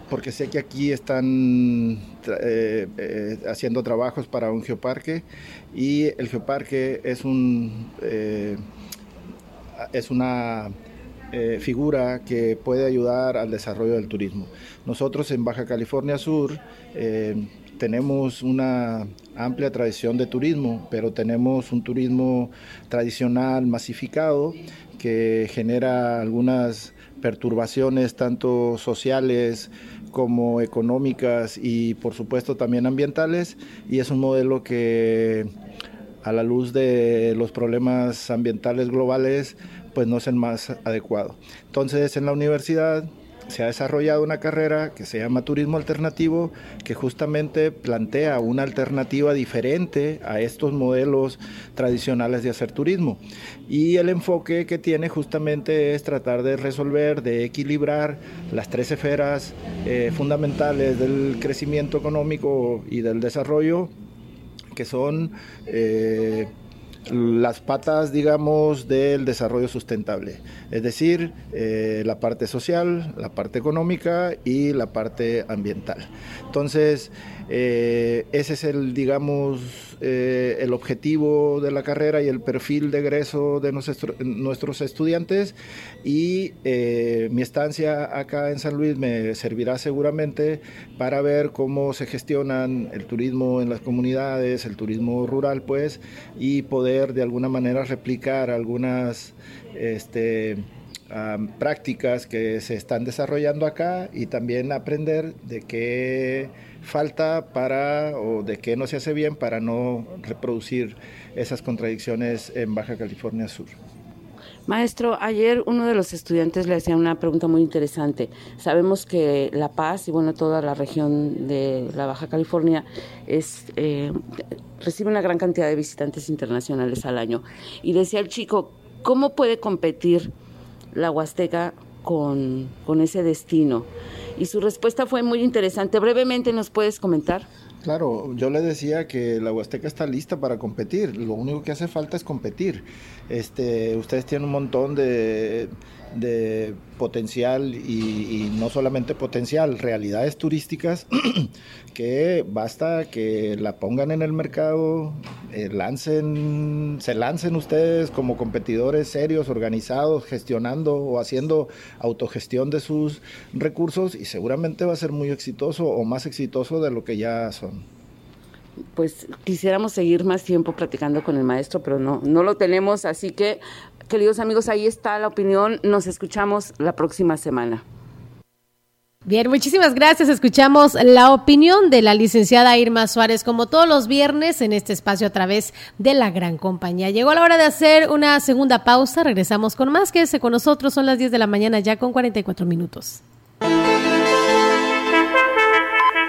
porque sé que aquí están eh, haciendo trabajos para un geoparque y el geoparque es un es una eh, figura que puede ayudar al desarrollo del turismo. Nosotros en Baja California Sur eh, tenemos una amplia tradición de turismo, pero tenemos un turismo tradicional masificado que genera algunas perturbaciones tanto sociales como económicas y por supuesto también ambientales y es un modelo que a la luz de los problemas ambientales globales pues no es el más adecuado. Entonces en la universidad se ha desarrollado una carrera que se llama Turismo Alternativo, que justamente plantea una alternativa diferente a estos modelos tradicionales de hacer turismo. Y el enfoque que tiene justamente es tratar de resolver, de equilibrar las tres esferas eh, fundamentales del crecimiento económico y del desarrollo, que son... Eh, las patas, digamos, del desarrollo sustentable, es decir, eh, la parte social, la parte económica y la parte ambiental. Entonces, eh, ese es el, digamos, eh, el objetivo de la carrera y el perfil de egreso de nuestros estudiantes. Y mi estancia acá en San Luis me servirá seguramente para ver cómo se gestionan el turismo en las comunidades, el turismo rural, pues, y poder de alguna manera replicar algunas este, prácticas que se están desarrollando acá y también aprender de qué falta para o de qué no se hace bien para no reproducir esas contradicciones en Baja California Sur. Maestro, ayer uno de los estudiantes le hacía una pregunta muy interesante. Sabemos que La Paz y bueno toda la región de la Baja California es eh, recibe una gran cantidad de visitantes internacionales al año. Y decía el chico, ¿cómo puede competir la Huasteca con, con ese destino? Y su respuesta fue muy interesante. Brevemente, ¿nos puedes comentar? Claro, yo le decía que la Huasteca está lista para competir. Lo único que hace falta es competir. Este, ustedes tienen un montón de, potencial y, no solamente potencial, realidades turísticas que basta que la pongan en el mercado, eh, lancen, se lancen ustedes como competidores serios, organizados, gestionando o haciendo autogestión de sus recursos y seguramente va a ser muy exitoso o más exitoso de lo que ya son. Pues quisiéramos seguir más tiempo platicando con el maestro, pero no, no lo tenemos, así que queridos amigos, ahí está la opinión, nos escuchamos la próxima semana. Bien, muchísimas gracias. Escuchamos la opinión de la licenciada Irma Suárez, como todos los viernes en este espacio a través de la gran compañía. Llegó la hora de hacer una segunda pausa. Regresamos con más. Quédese con nosotros. Son las 10 de la mañana ya con 44 minutos.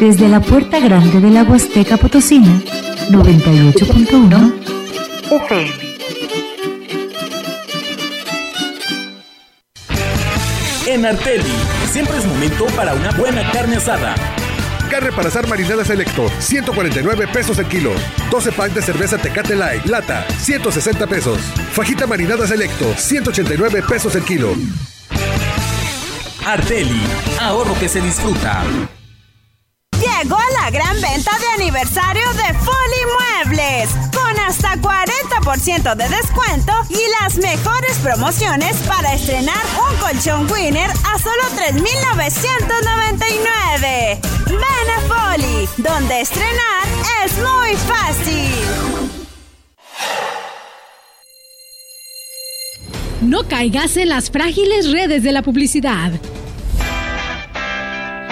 desde la puerta grande de la Huasteca Potosina, 98.1 FM. En Arteli, siempre es momento para una buena carne asada. Carne para asar marinada selecto, 149 pesos el kilo. 12 packs de cerveza Tecate Light, lata, 160 pesos. Fajita marinada selecto, 189 pesos el kilo. Arteli, ahorro que se disfruta. Llegó la gran venta de aniversario de Folly Muebles, con hasta 40% de descuento y las mejores promociones para estrenar un colchón Winner a solo 3.999. Ven a Folly, donde estrenar es muy fácil. No caigas en las frágiles redes de la publicidad.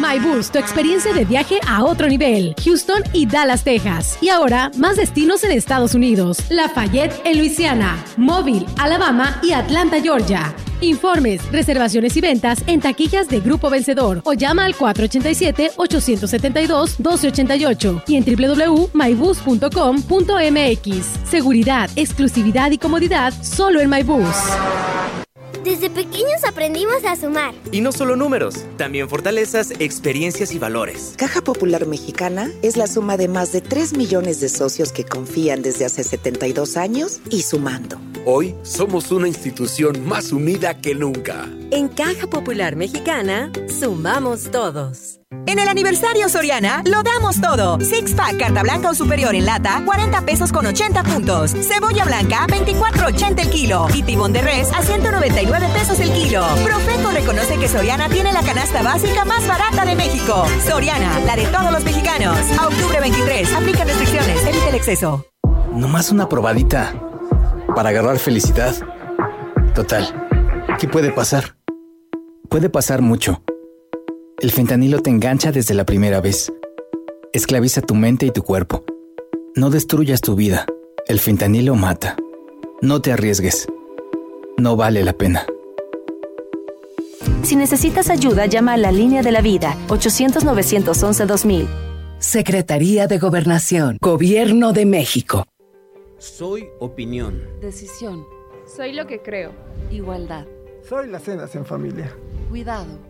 MyBus, tu experiencia de viaje a otro nivel. Houston y Dallas, Texas. Y ahora, más destinos en Estados Unidos. Lafayette en Luisiana, Mobile, Alabama y Atlanta, Georgia. Informes, reservaciones y ventas en taquillas de Grupo Vencedor o llama al 487-872-1288 y en www.mybus.com.mx. Seguridad, exclusividad y comodidad solo en MyBus. Desde pequeños aprendimos a sumar. Y no solo números, también fortalezas, experiencias y valores. Caja Popular Mexicana es la suma de más de 3 millones de socios que confían desde hace 72 años y sumando. Hoy somos una institución más unida que nunca. En Caja Popular Mexicana, sumamos todos. En el aniversario Soriana, lo damos todo. Six pack carta blanca o superior en lata, 40 pesos con 80 puntos. Cebolla blanca, 24.80 el kilo. Y tibón de res a 199 pesos el kilo. Profeco reconoce que Soriana tiene la canasta básica más barata de México. Soriana, la de todos los mexicanos. A octubre 23, aplica restricciones, evita el exceso. No más una probadita. Para agarrar felicidad. Total. ¿Qué puede pasar? Puede pasar mucho. El fentanilo te engancha desde la primera vez. Esclaviza tu mente y tu cuerpo. No destruyas tu vida. El fentanilo mata. No te arriesgues. No vale la pena. Si necesitas ayuda, llama a la línea de la vida 800-911-2000. Secretaría de Gobernación, Gobierno de México. Soy opinión. Decisión. Soy lo que creo. Igualdad. Soy las cenas en familia. Cuidado.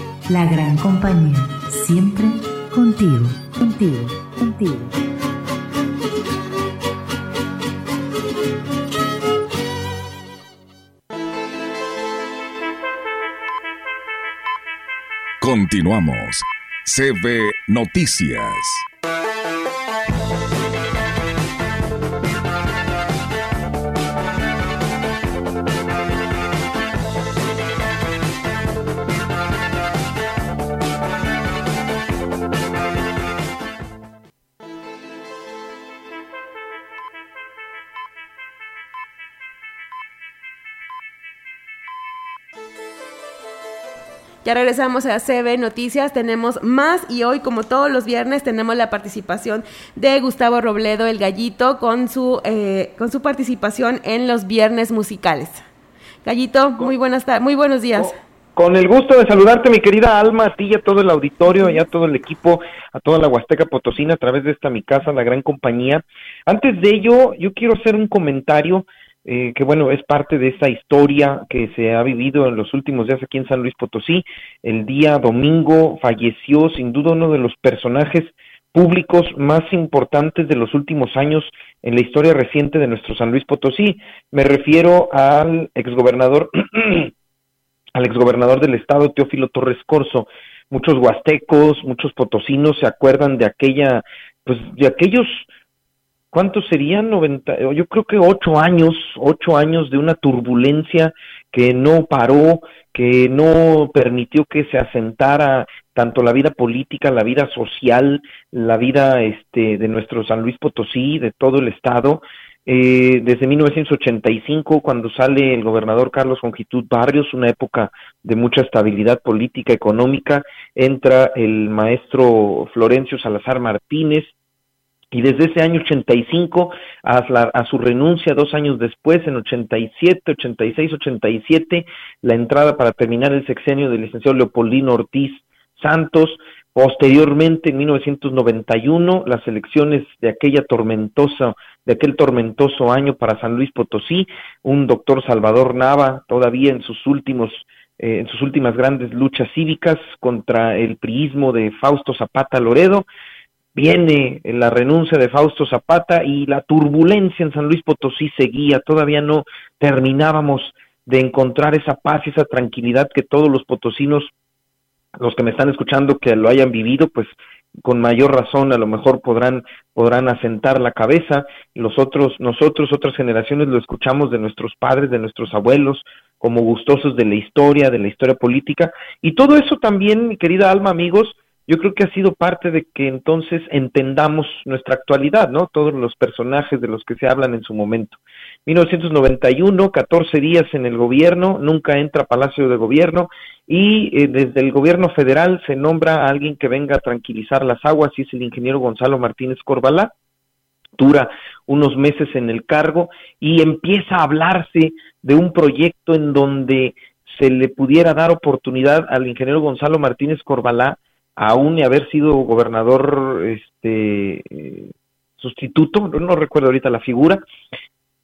la gran compañía, siempre contigo, contigo, contigo. Continuamos. CB Noticias. Regresamos a CB Noticias, tenemos más y hoy como todos los viernes tenemos la participación de Gustavo Robledo, el gallito, con su, eh, con su participación en los viernes musicales. Gallito, muy buenas tardes, muy buenos días. Con el gusto de saludarte, mi querida Alma, a ti y a todo el auditorio, y a todo el equipo, a toda la Huasteca Potosina, a través de esta mi casa, la gran compañía. Antes de ello, yo quiero hacer un comentario eh, que bueno, es parte de esa historia que se ha vivido en los últimos días aquí en San Luis Potosí. El día domingo falleció sin duda uno de los personajes públicos más importantes de los últimos años en la historia reciente de nuestro San Luis Potosí. Me refiero al exgobernador, al exgobernador del estado, Teófilo Torres Corso. Muchos huastecos, muchos potosinos se acuerdan de aquella, pues de aquellos ¿cuántos serían? 90, yo creo que ocho años, ocho años de una turbulencia que no paró, que no permitió que se asentara tanto la vida política, la vida social, la vida este, de nuestro San Luis Potosí, de todo el estado. Eh, desde 1985, cuando sale el gobernador Carlos Longitud Barrios, una época de mucha estabilidad política, económica, entra el maestro Florencio Salazar Martínez, y desde ese año 85 a, a su renuncia dos años después, en 87, 86, 87, la entrada para terminar el sexenio del licenciado Leopoldino Ortiz Santos, posteriormente en 1991 las elecciones de aquella tormentosa de aquel tormentoso año para San Luis Potosí, un doctor Salvador Nava todavía en sus últimos eh, en sus últimas grandes luchas cívicas contra el priismo de Fausto Zapata Loredo. Viene la renuncia de Fausto Zapata y la turbulencia en San Luis Potosí seguía. Todavía no terminábamos de encontrar esa paz y esa tranquilidad que todos los potosinos, los que me están escuchando, que lo hayan vivido, pues con mayor razón a lo mejor podrán podrán asentar la cabeza los otros nosotros otras generaciones lo escuchamos de nuestros padres de nuestros abuelos como gustosos de la historia de la historia política y todo eso también mi querida alma amigos yo creo que ha sido parte de que entonces entendamos nuestra actualidad, ¿no? Todos los personajes de los que se hablan en su momento. 1991, 14 días en el gobierno, nunca entra a Palacio de Gobierno y eh, desde el gobierno federal se nombra a alguien que venga a tranquilizar las aguas y es el ingeniero Gonzalo Martínez Corbalá. Dura unos meses en el cargo y empieza a hablarse de un proyecto en donde se le pudiera dar oportunidad al ingeniero Gonzalo Martínez Corbalá aún y haber sido gobernador este sustituto, no recuerdo ahorita la figura,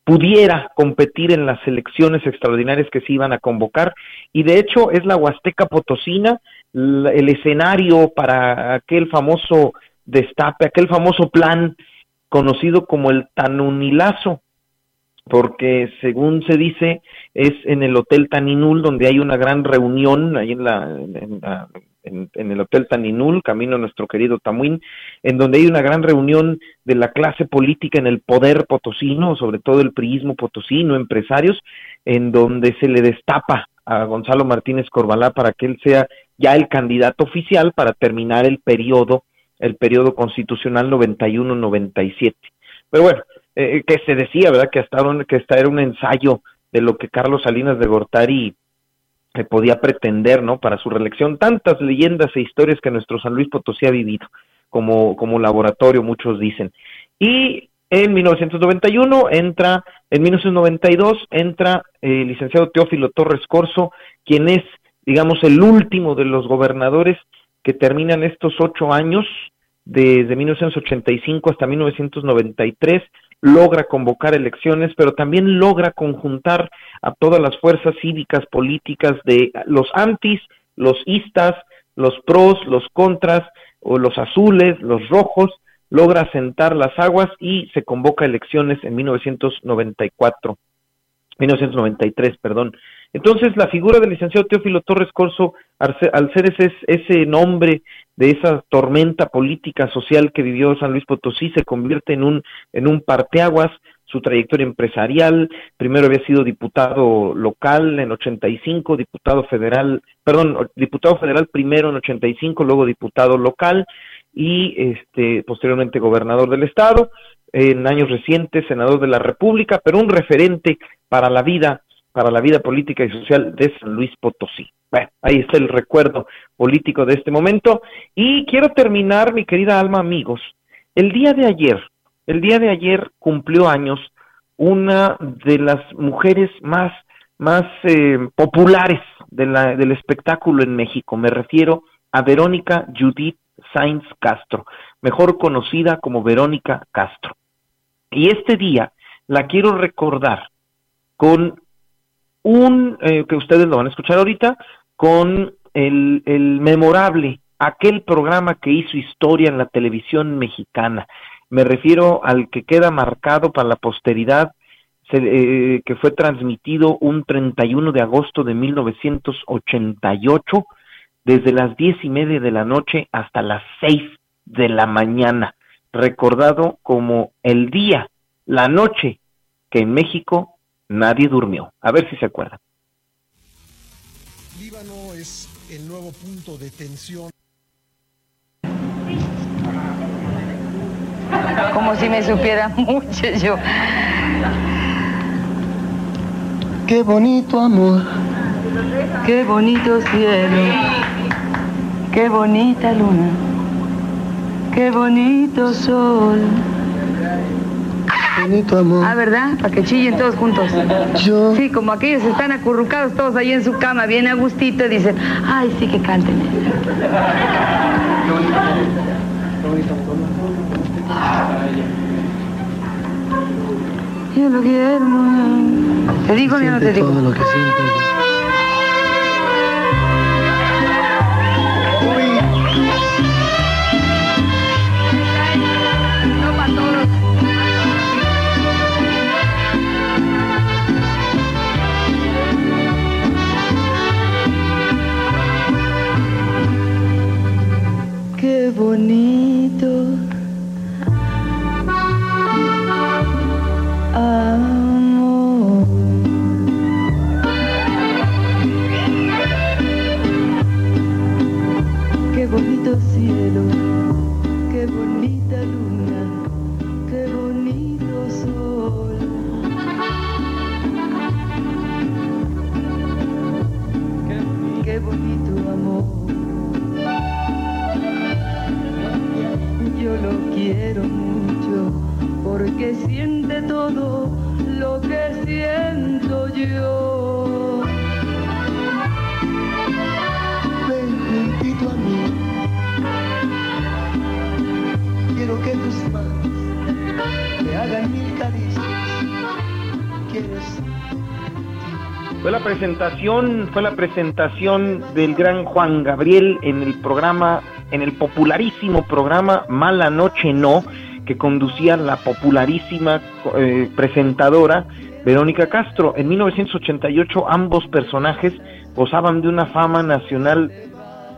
pudiera competir en las elecciones extraordinarias que se iban a convocar. Y de hecho es la Huasteca Potosina el escenario para aquel famoso destape, aquel famoso plan conocido como el Tanunilazo, porque según se dice es en el Hotel Taninul donde hay una gran reunión ahí en la, en la en, el Hotel Taninul, camino a nuestro querido Tamuín, en donde hay una gran reunión de la clase política en el poder potosino, sobre todo el priismo potosino, empresarios, en donde se le destapa a Gonzalo Martínez Corbalá para que él sea ya el candidato oficial para terminar el periodo, el periodo constitucional 91-97. Pero bueno, eh, que se decía, ¿verdad? Que hasta, que era un ensayo de lo que Carlos Salinas de Gortari podía pretender, ¿no? Para su reelección, tantas leyendas e historias que nuestro San Luis Potosí ha vivido como, como laboratorio, muchos dicen. Y en 1991 entra, en 1992 entra el licenciado Teófilo Torres Corso, quien es, digamos, el último de los gobernadores que terminan estos ocho años, desde 1985 hasta 1993, logra convocar elecciones, pero también logra conjuntar a todas las fuerzas cívicas políticas de los antis, los istas, los pros, los contras, o los azules, los rojos, logra sentar las aguas y se convoca elecciones en 1994, 1993, perdón. Entonces, la figura del licenciado Teófilo Torres Corso, al ser ese, ese nombre de esa tormenta política social que vivió San Luis Potosí, se convierte en un, en un parteaguas, su trayectoria empresarial, primero había sido diputado local en 85, diputado federal, perdón, diputado federal primero en 85, luego diputado local y este posteriormente gobernador del estado, en años recientes senador de la República, pero un referente para la vida para la vida política y social de San Luis Potosí. Bueno, ahí está el recuerdo político de este momento. Y quiero terminar, mi querida alma, amigos. El día de ayer, el día de ayer cumplió años una de las mujeres más, más eh, populares de la, del espectáculo en México. Me refiero a Verónica Judith Sainz Castro, mejor conocida como Verónica Castro. Y este día la quiero recordar con un, eh, que ustedes lo van a escuchar ahorita, con el, el memorable, aquel programa que hizo historia en la televisión mexicana. Me refiero al que queda marcado para la posteridad, eh, que fue transmitido un 31 de agosto de 1988, desde las diez y media de la noche hasta las seis de la mañana, recordado como el día, la noche que en México nadie durmió. A ver si se acuerdan. Líbano es el nuevo punto de tensión. Como si me supiera mucho yo. Qué bonito amor. Qué bonito cielo. Qué bonita luna. Qué bonito sol. Bonito amor. Ah, ¿verdad? Para que chillen todos juntos. Yo. Sí, como aquellos están acurrucados todos ahí en su cama, bien a gustito, y dicen, ay, sí que canten. Yo lo quiero. ¿Te digo o no te digo? Todo lo que siento. Fue la presentación del gran Juan Gabriel en el programa, en el popularísimo programa Mala Noche No, que conducía la popularísima eh, presentadora Verónica Castro. En 1988 ambos personajes gozaban de una fama nacional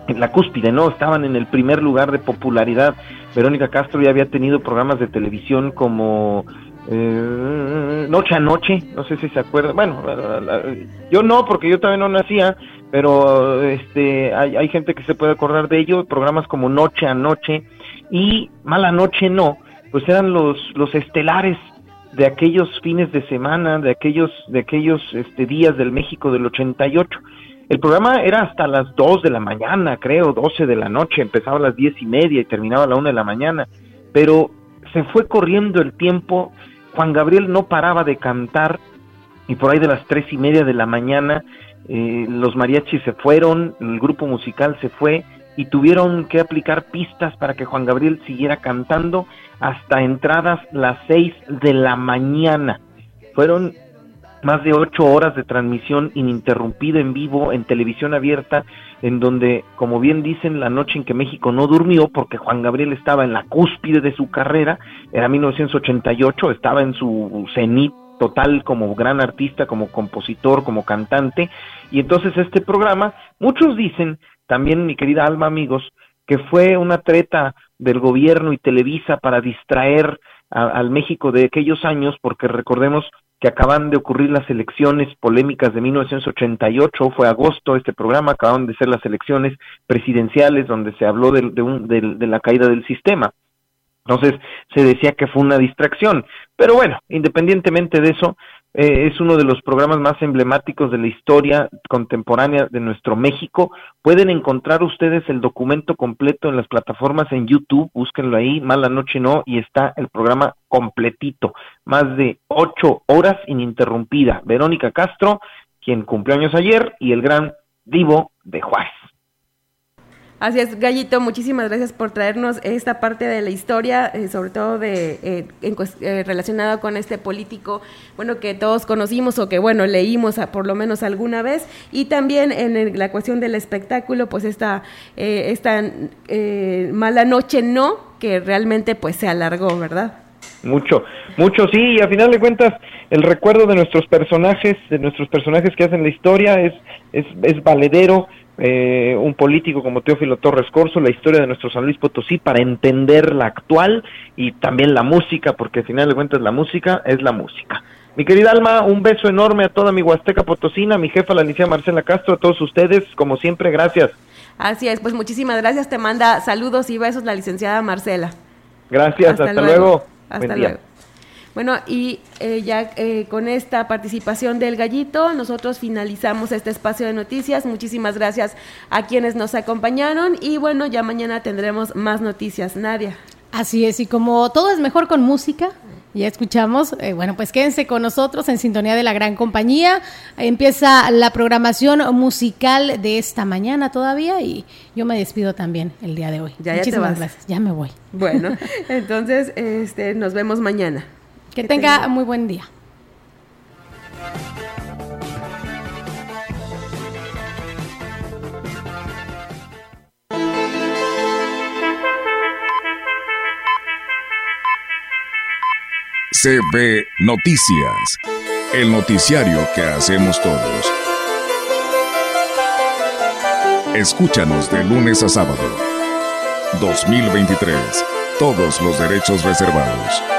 en la cúspide, ¿no? Estaban en el primer lugar de popularidad. Verónica Castro ya había tenido programas de televisión como eh, Noche a Noche, no sé si se acuerdan. Bueno, yo no, porque yo también no nacía, pero este hay, hay gente que se puede acordar de ello. Programas como Noche a Noche y Mala Noche No, pues eran los, los estelares de aquellos fines de semana, de aquellos, de aquellos este, días del México del 88. El programa era hasta las 2 de la mañana, creo, 12 de la noche, empezaba a las diez y media y terminaba a la 1 de la mañana, pero se fue corriendo el tiempo, Juan Gabriel no paraba de cantar y por ahí de las tres y media de la mañana eh, los mariachis se fueron, el grupo musical se fue y tuvieron que aplicar pistas para que Juan Gabriel siguiera cantando hasta entradas las seis de la mañana. Fueron más de ocho horas de transmisión ininterrumpida en vivo en televisión abierta, en donde, como bien dicen, la noche en que México no durmió, porque Juan Gabriel estaba en la cúspide de su carrera, era 1988, estaba en su cenit total como gran artista, como compositor, como cantante, y entonces este programa, muchos dicen, también mi querida Alma amigos, que fue una treta del gobierno y Televisa para distraer al México de aquellos años, porque recordemos que acaban de ocurrir las elecciones polémicas de 1988, fue agosto este programa, acaban de ser las elecciones presidenciales donde se habló de, un, de la caída del sistema. Entonces se decía que fue una distracción. Pero bueno, independientemente de eso, eh, es uno de los programas más emblemáticos de la historia contemporánea de nuestro México. Pueden encontrar ustedes el documento completo en las plataformas en YouTube, búsquenlo ahí, Mala Noche No, y está el programa completito, más de ocho horas ininterrumpida. Verónica Castro, quien cumplió años ayer, y el gran Divo de Juárez. Así es, Gallito, muchísimas gracias por traernos esta parte de la historia, eh, sobre todo de eh, en, eh, relacionada con este político, bueno, que todos conocimos o que, bueno, leímos por lo menos alguna vez, y también en el, la cuestión del espectáculo, pues esta, esta mala noche no, que realmente pues se alargó, ¿verdad? Mucho, mucho sí, y a final de cuentas el recuerdo de nuestros personajes, de nuestros personajes que hacen la historia es, es, es valedero, eh, un político como Teófilo Torres Corso, la historia de nuestro San Luis Potosí para entender la actual y también la música, porque al final de cuentas la música es la música. Mi querida Alma, un beso enorme a toda mi Huasteca Potosina, a mi jefa, la licenciada Marcela Castro, a todos ustedes, como siempre, gracias. Así es, pues muchísimas gracias, te manda saludos y besos la licenciada Marcela. Gracias, hasta, hasta luego. luego. Hasta Buen luego. Día. Bueno, y eh, ya eh, con esta participación del gallito, nosotros finalizamos este espacio de noticias. Muchísimas gracias a quienes nos acompañaron y bueno, ya mañana tendremos más noticias. Nadia. Así es, y como todo es mejor con música, ya escuchamos, eh, bueno, pues quédense con nosotros en sintonía de la gran compañía. Empieza la programación musical de esta mañana todavía y yo me despido también el día de hoy. Ya, Muchísimas ya gracias, ya me voy. Bueno, entonces este, nos vemos mañana. Que, que tenga, tenga muy buen día. CB Noticias, el noticiario que hacemos todos. Escúchanos de lunes a sábado. 2023. Todos los derechos reservados.